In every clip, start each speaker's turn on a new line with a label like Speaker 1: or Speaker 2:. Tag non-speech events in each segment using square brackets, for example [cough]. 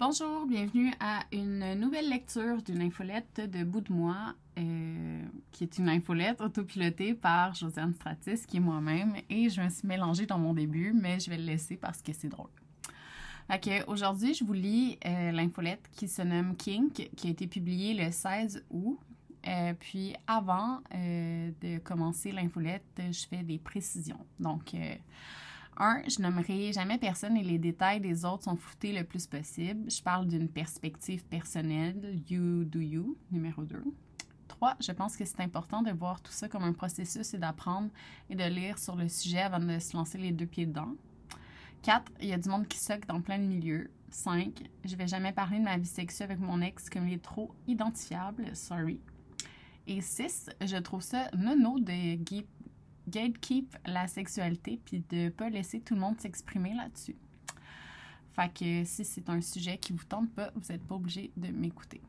Speaker 1: Bonjour, bienvenue à une nouvelle lecture d'une infolette de Bout de moi, euh, qui est une infolette autopilotée par Josiane Stratis, qui est moi-même, et je me suis mélangée dans mon début, mais je vais le laisser parce que c'est drôle. Aujourd'hui, je vous lis euh, l'infolette qui se nomme Kink, qui a été publiée le 16 août. Euh, puis avant de commencer l'infolette, je fais des précisions. Un, je nommerai jamais personne et les détails des autres sont floutés le plus possible. Je parle d'une perspective personnelle, you do you, numéro 2. Trois, je pense que c'est important de voir tout ça comme un processus et d'apprendre et de lire sur le sujet avant de se lancer les deux pieds dedans. 4. Il y a du monde qui soque dans plein de milieux. 5. Je vais jamais parler de ma vie sexuelle avec mon ex comme il est trop identifiable. Sorry. Et 6. Je trouve ça nono de gatekeep la sexualité puis de pas laisser tout le monde s'exprimer là-dessus. Fait que si c'est un sujet qui vous tente pas, vous n'êtes pas obligé de m'écouter.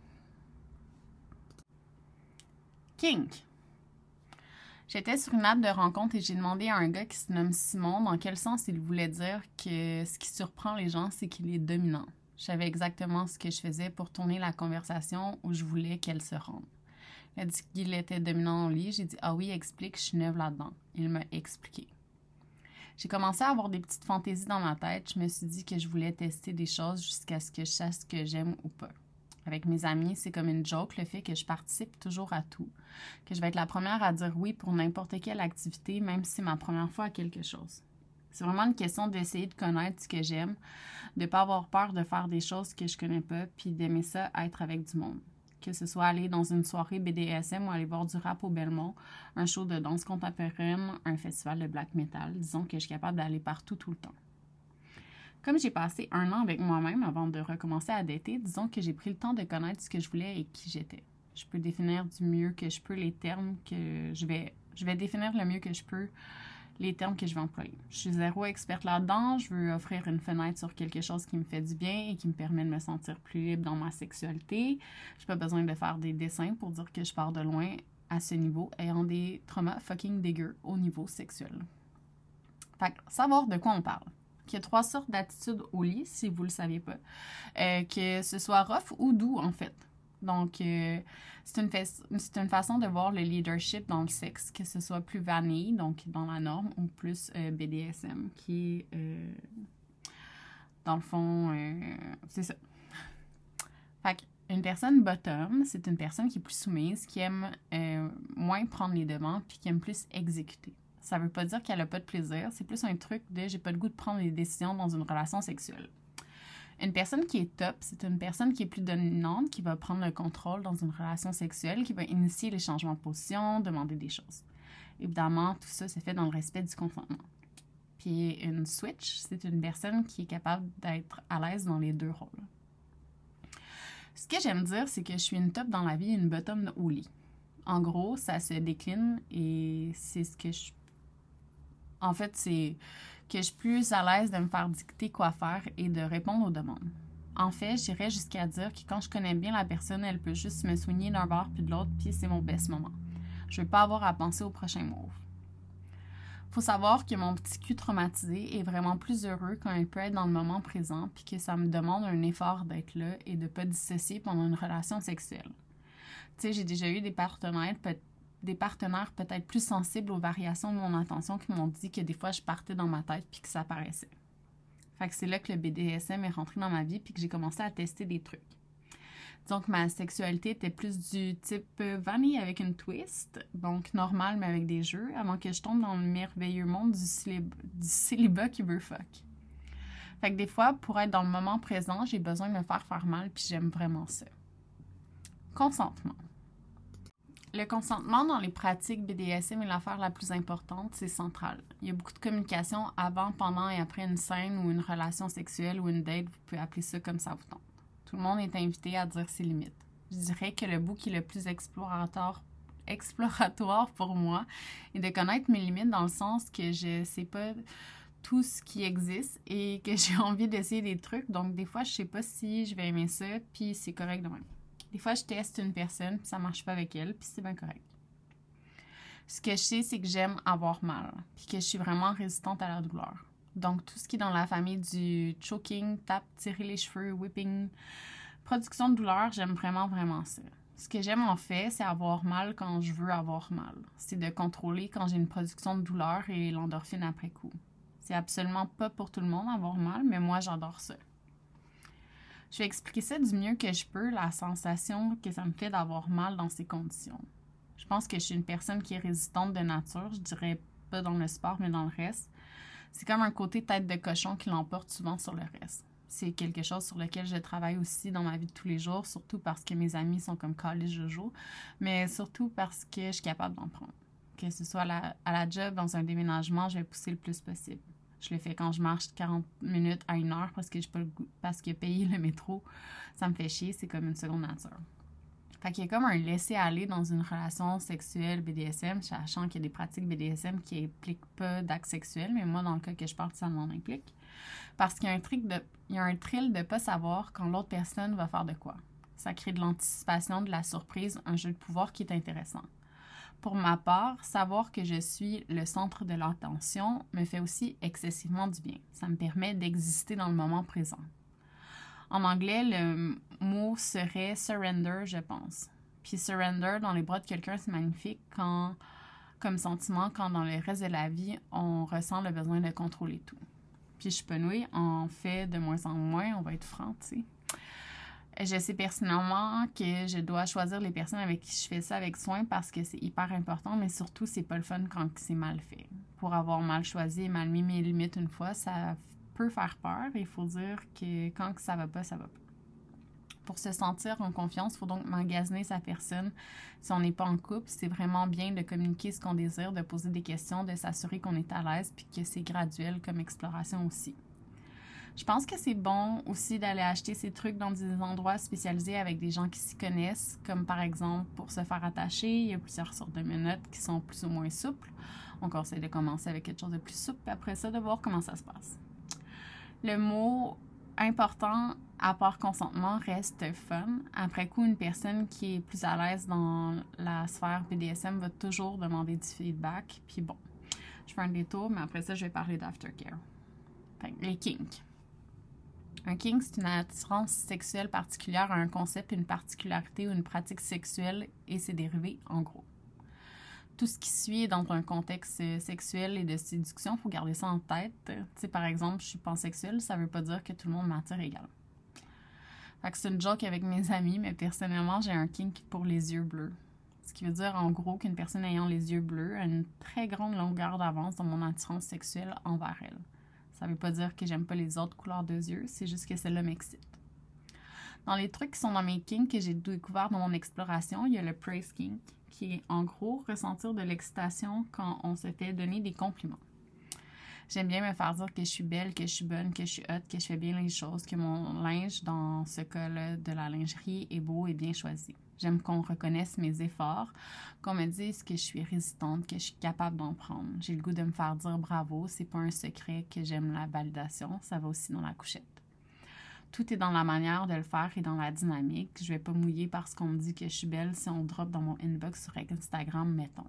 Speaker 1: Kink. J'étais sur une app de rencontre et j'ai demandé à un gars qui se nomme Simon dans quel sens il voulait dire que ce qui surprend les gens, c'est qu'il est dominant. Je savais exactement ce que je faisais pour tourner la conversation où je voulais qu'elle se rende. A dit qu'il était dominant au lit. J'ai dit Ah oui, explique, je suis neuve là-dedans. Il m'a expliqué. J'ai commencé à avoir des petites fantaisies dans ma tête. Je me suis dit que je voulais tester des choses jusqu'à ce que je sache ce que j'aime ou pas. Avec mes amis, c'est comme une joke le fait que je participe toujours à tout, que je vais être la première à dire oui pour n'importe quelle activité, même si c'est ma première fois à quelque chose. C'est vraiment une question d'essayer de connaître ce que j'aime, de ne pas avoir peur de faire des choses que je connais pas, puis d'aimer ça être avec du monde que ce soit aller dans une soirée BDSM ou aller voir du rap au Belmont, un show de danse contemporaine, un festival de black metal. Disons que je suis capable d'aller partout tout le temps. Comme j'ai passé un an avec moi-même avant de recommencer à dater, disons que j'ai pris le temps de connaître ce que je voulais et qui j'étais. Je peux définir du mieux que je peux les termes que je vais. Je vais définir le mieux que je peux les termes que je vais employer. Je suis zéro experte là-dedans. Je veux offrir une fenêtre sur quelque chose qui me fait du bien et qui me permet de me sentir plus libre dans ma sexualité. Je n'ai pas besoin de faire des dessins pour dire que je pars de loin à ce niveau, ayant des traumas fucking dégueux au niveau sexuel. Fait que, savoir de quoi on parle. Qu'il y a trois sortes d'attitudes au lit, si vous ne le saviez pas. Euh, que ce soit rough ou doux, en fait. Donc, euh, c'est une, une, façon de voir le leadership dans le sexe, que ce soit plus vanille, donc dans la norme, ou plus euh, BDSM, qui est, euh, dans le fond, c'est ça. Fait une personne bottom, c'est une personne qui est plus soumise, qui aime moins prendre les devants, puis qui aime plus exécuter. Ça veut pas dire qu'elle a pas de plaisir, c'est plus un truc de j'ai pas le goût de prendre les décisions dans une relation sexuelle. Une personne qui est top, c'est une personne qui est plus dominante, qui va prendre le contrôle dans une relation sexuelle, qui va initier les changements de position, demander des choses. Évidemment, tout ça se fait dans le respect du consentement. Puis une switch, c'est une personne qui est capable d'être à l'aise dans les deux rôles. Ce que j'aime dire, c'est que je suis une top dans la vie et une bottom au lit. En gros, ça se décline et c'est ce que je. En fait, c'est que je suis plus à l'aise de me faire dicter quoi faire et de répondre aux demandes. En fait, j'irais jusqu'à dire que quand je connais bien la personne, elle peut juste me soigner d'un bord puis de l'autre, puis c'est mon best moment. Je ne veux pas avoir à penser au prochain move. Faut savoir que mon petit cul traumatisé est vraiment plus heureux quand il peut être dans le moment présent, puis que ça me demande un effort d'être là et de ne pas dissocier pendant une relation sexuelle. Tu sais, j'ai déjà eu des partenaires, des partenaires peut-être plus sensibles aux variations de mon attention qui m'ont dit que des fois je partais dans ma tête puis que ça paraissait. Fait que c'est là que le BDSM est rentré dans ma vie puis que j'ai commencé à tester des trucs. Donc ma sexualité était plus du type vanille avec une twist, donc normal mais avec des jeux, avant que je tombe dans le merveilleux monde du, célibat, du célibat qui veut fuck. Fait que des fois, pour être dans le moment présent, j'ai besoin de me faire faire mal puis j'aime vraiment ça. Consentement. Le consentement dans les pratiques BDSM est l'affaire la plus importante, c'est central. Il y a beaucoup de communication avant, pendant et après une scène ou une relation sexuelle ou une date, vous pouvez appeler ça comme ça vous tente. Tout le monde est invité à dire ses limites. Je dirais que le bout qui est le plus exploratoire, exploratoire pour moi est de connaître mes limites dans le sens que je sais pas tout ce qui existe et que [laughs] j'ai envie d'essayer des trucs. Donc, des fois, je sais pas si je vais aimer ça, puis c'est correct de même. Des fois, je teste une personne, puis ça marche pas avec elle, puis c'est bien correct. Ce que je sais, c'est que j'aime avoir mal, puis que je suis vraiment résistante à la douleur. Donc, tout ce qui est dans la famille du choking, tape, tirer les cheveux, whipping, production de douleur, j'aime vraiment, vraiment ça. Ce que j'aime en fait, c'est avoir mal quand je veux avoir mal. C'est de contrôler quand j'ai une production de douleur et l'endorphine après coup. C'est absolument pas pour tout le monde avoir mal, mais moi j'adore ça. Je vais expliquer ça du mieux que je peux, la sensation que ça me fait d'avoir mal dans ces conditions. Je pense que je suis une personne qui est résistante de nature, je dirais pas dans le sport, mais dans le reste. C'est comme un côté tête de cochon qui l'emporte souvent sur le reste. C'est quelque chose sur lequel je travaille aussi dans ma vie de tous les jours, surtout parce que mes amis sont comme Carly Jojo, mais surtout parce que je suis capable d'en prendre. Que ce soit à la job, dans un déménagement, je vais pousser le plus possible. Je le fais quand je marche 40 minutes à une heure parce que je pas le parce que payer le métro, ça me fait chier, c'est comme une seconde nature. Fait qu'il y a comme un laisser-aller dans une relation sexuelle BDSM, sachant qu'il y a des pratiques BDSM qui impliquent pas d'acte sexuel, mais moi, dans le cas que je parle, ça m'en implique. Parce qu'il y a un trick de, il y a un de pas savoir quand l'autre personne va faire de quoi. Ça crée de l'anticipation, de la surprise, un jeu de pouvoir qui est intéressant. Pour ma part, savoir que je suis le centre de l'attention me fait aussi excessivement du bien. Ça me permet d'exister dans le moment présent. En anglais, le mot serait surrender, je pense. Puis surrender dans les bras de quelqu'un, c'est magnifique quand, comme sentiment, quand dans le reste de la vie, on ressent le besoin de contrôler tout. Puis je peux en fait de moins en moins, on va être franc, tu sais. Je sais personnellement que je dois choisir les personnes avec qui je fais ça avec soin parce que c'est hyper important, mais surtout, c'est pas le fun quand c'est mal fait. Pour avoir mal choisi et mal mis mes limites une fois, ça peut faire peur. Il faut dire que quand ça va pas, ça va pas. Pour se sentir en confiance, il faut donc magasiner sa personne. Si on n'est pas en couple, c'est vraiment bien de communiquer ce qu'on désire, de poser des questions, de s'assurer qu'on est à l'aise, puis que c'est graduel comme exploration aussi. Je pense que c'est bon aussi d'aller acheter ces trucs dans des endroits spécialisés avec des gens qui s'y connaissent, comme par exemple pour se faire attacher, il y a plusieurs sortes de menottes qui sont plus ou moins souples. On conseille de commencer avec quelque chose de plus souple, puis après ça, de voir comment ça se passe. Le mot important, à part consentement, reste fun. Après coup, une personne qui est plus à l'aise dans la sphère BDSM va toujours demander du feedback. Puis bon, je fais un détour, mais après ça, je vais parler d'aftercare. les kinks. Un kink, c'est une attirance sexuelle particulière à un concept, une particularité ou une pratique sexuelle et ses dérivés, en gros. Tout ce qui suit est dans un contexte sexuel et de séduction, il faut garder ça en tête. Par exemple, je suis pansexuelle, ça veut pas dire que tout le monde m'attire également. Fait que c'est une joke avec mes amis, mais personnellement, j'ai un kink pour les yeux bleus. Ce qui veut dire en gros qu'une personne ayant les yeux bleus a une très grande longueur d'avance dans mon attirance sexuelle envers elle. Ça veut pas dire que j'aime pas les autres couleurs de yeux, c'est juste que celle-là m'excite. Dans les trucs qui sont dans mes kinks que j'ai découvert dans mon exploration, il y a le praise kink, qui est en gros ressentir de l'excitation quand on se fait donner des compliments. J'aime bien me faire dire que je suis belle, que je suis bonne, que je suis hot, que je fais bien les choses, que mon linge, dans ce cas-là de la lingerie, est beau et bien choisi. J'aime qu'on reconnaisse mes efforts, qu'on me dise que je suis résistante, que je suis capable d'en prendre. J'ai le goût de me faire dire bravo. C'est pas un secret que j'aime la validation. Ça va aussi dans la couchette. Tout est dans la manière de le faire et dans la dynamique. Je vais pas mouiller parce qu'on me dit que je suis belle si on drop dans mon inbox sur Instagram, mettons.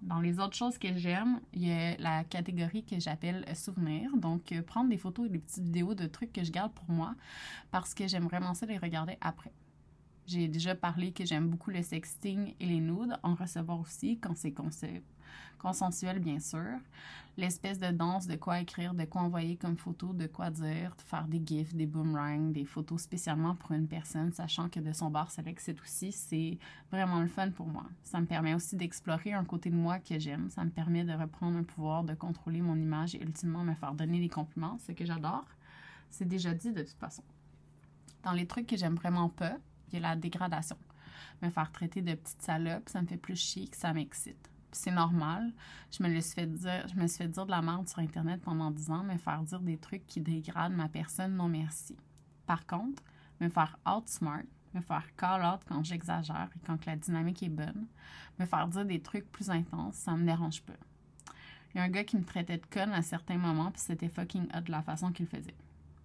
Speaker 1: Dans les autres choses que j'aime, il y a la catégorie que j'appelle souvenir. Donc, euh, prendre des photos et des petites vidéos de trucs que je garde pour moi parce que j'aime vraiment ça les regarder après. J'ai déjà parlé que j'aime beaucoup le sexting et les nudes, en recevoir aussi quand c'est consensuel, bien sûr. L'espèce de danse, de quoi écrire, de quoi envoyer comme photo, de quoi dire, de faire des gifs, des boomerangs, des photos spécialement pour une personne, sachant que de son bar, ça l'excite aussi, c'est vraiment le fun pour moi. Ça me permet aussi d'explorer un côté de moi que j'aime. Ça me permet de reprendre un pouvoir, de contrôler mon image et ultimement me faire donner des compliments, ce que j'adore. C'est déjà dit de toute façon. Dans les trucs que j'aime vraiment pas, y la dégradation. Me faire traiter de petite salope, ça me fait plus chier que ça m'excite. C'est normal. Je me, suis fait dire, je me suis fait dire de la merde sur Internet pendant 10 ans, me faire dire des trucs qui dégradent ma personne, non merci. Par contre, me faire outsmart, me faire call out quand j'exagère et quand la dynamique est bonne, me faire dire des trucs plus intenses, ça me dérange pas. Il y a un gars qui me traitait de conne à certains moments, puis c'était fucking hot de la façon qu'il faisait.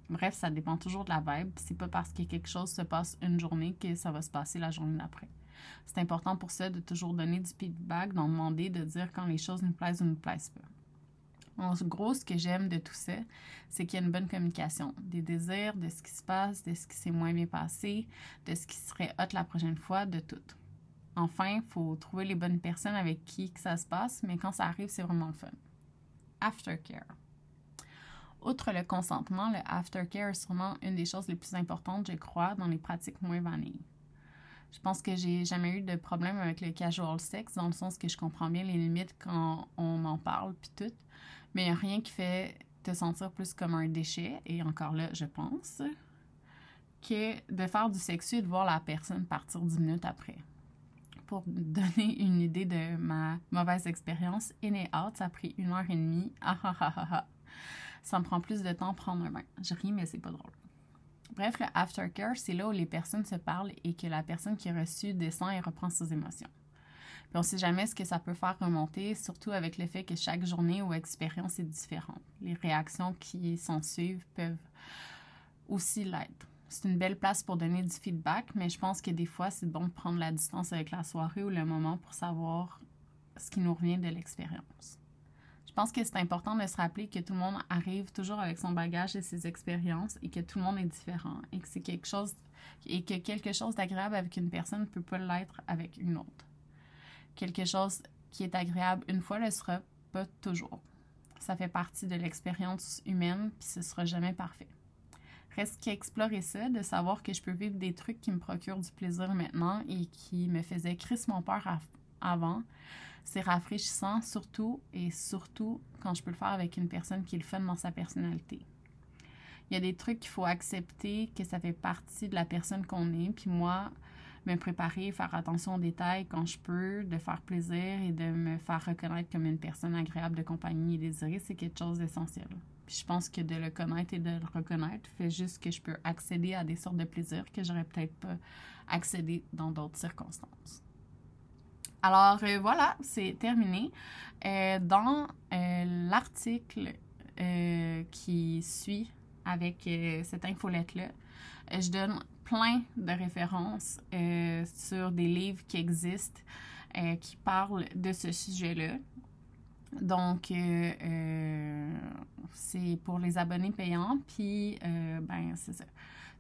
Speaker 1: Bref, ça dépend toujours de la vibe. C'est pas parce que quelque chose se passe une journée que ça va se passer la journée d'après. C'est important pour ça de toujours donner du feedback, d'en demander, de dire quand les choses nous plaisent ou nous plaisent pas. En gros, ce que j'aime de tout ça, c'est qu'il y a une bonne communication. Des désirs, de ce qui se passe, de ce qui s'est moins bien passé, de ce qui serait hot la prochaine fois, de tout. Enfin, il faut trouver les bonnes personnes avec qui que ça se passe, mais quand ça arrive, c'est vraiment le fun. Aftercare. Outre le consentement, le aftercare est sûrement une des choses les plus importantes, je crois, dans les pratiques moins vanilles. Je pense que j'ai jamais eu de problème avec le casual sex, dans le sens que je comprends bien les limites quand on en parle, puis tout. Mais il n'y a rien qui fait te sentir plus comme un déchet, et encore là, je pense, que de faire du sexu et de voir la personne partir dix minutes après. Pour donner une idée de ma mauvaise expérience, in et out, ça a pris une heure et demie. Ah ah ah ah ah ça me prend plus de temps prendre un bain. Je ris, mais c'est pas drôle. Bref, le aftercare, c'est là où les personnes se parlent et que la personne qui a reçu descend et reprend ses émotions. Puis on sait jamais ce que ça peut faire remonter, surtout avec le fait que chaque journée ou expérience est différente. Les réactions qui s'en suivent peuvent aussi l'être. C'est une belle place pour donner du feedback, mais je pense que des fois, c'est bon de prendre la distance avec la soirée ou le moment pour savoir ce qui nous revient de l'expérience. Je pense que c'est important de se rappeler que tout le monde arrive toujours avec son bagage et ses expériences et que tout le monde est différent et que c'est quelque chose et que quelque chose d'agréable avec une personne ne peut pas l'être avec une autre. Quelque chose qui est agréable une fois le sera pas toujours. Ça fait partie de l'expérience humaine puis ce sera jamais parfait. Reste qu'à explorer ça, de savoir que je peux vivre des trucs qui me procurent du plaisir maintenant et qui me faisaient crissement peur avant c'est rafraîchissant, surtout et surtout quand je peux le faire avec une personne qui le fun dans sa personnalité. Il y a des trucs qu'il faut accepter que ça fait partie de la personne qu'on est, puis moi, me préparer, faire attention aux détails quand je peux, de faire plaisir et de me faire reconnaître comme une personne agréable de compagnie et désirée, c'est quelque chose d'essentiel. Puis je pense que de le connaître et de le reconnaître fait juste que je peux accéder à des sortes de plaisirs que j'aurais peut-être pas accédé dans d'autres circonstances. Alors euh, voilà, c'est terminé. Euh, dans euh, l'article qui suit avec cette infolette-là, je donne plein de références sur des livres qui existent qui parlent de ce sujet-là. Donc, c'est pour les abonnés payants, puis, ben, c'est ça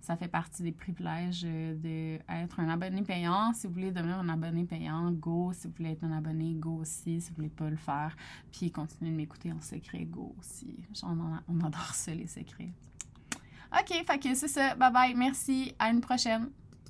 Speaker 1: ça fait partie des privilèges euh, d'être un abonné payant. Si vous voulez devenir un abonné payant, go. Si vous voulez être un abonné, go aussi. Si vous voulez pas le faire, puis continuer de m'écouter en secret, go aussi. on adore ça, les secrets. OK, fait c'est ça. Bye bye. Merci. À une prochaine.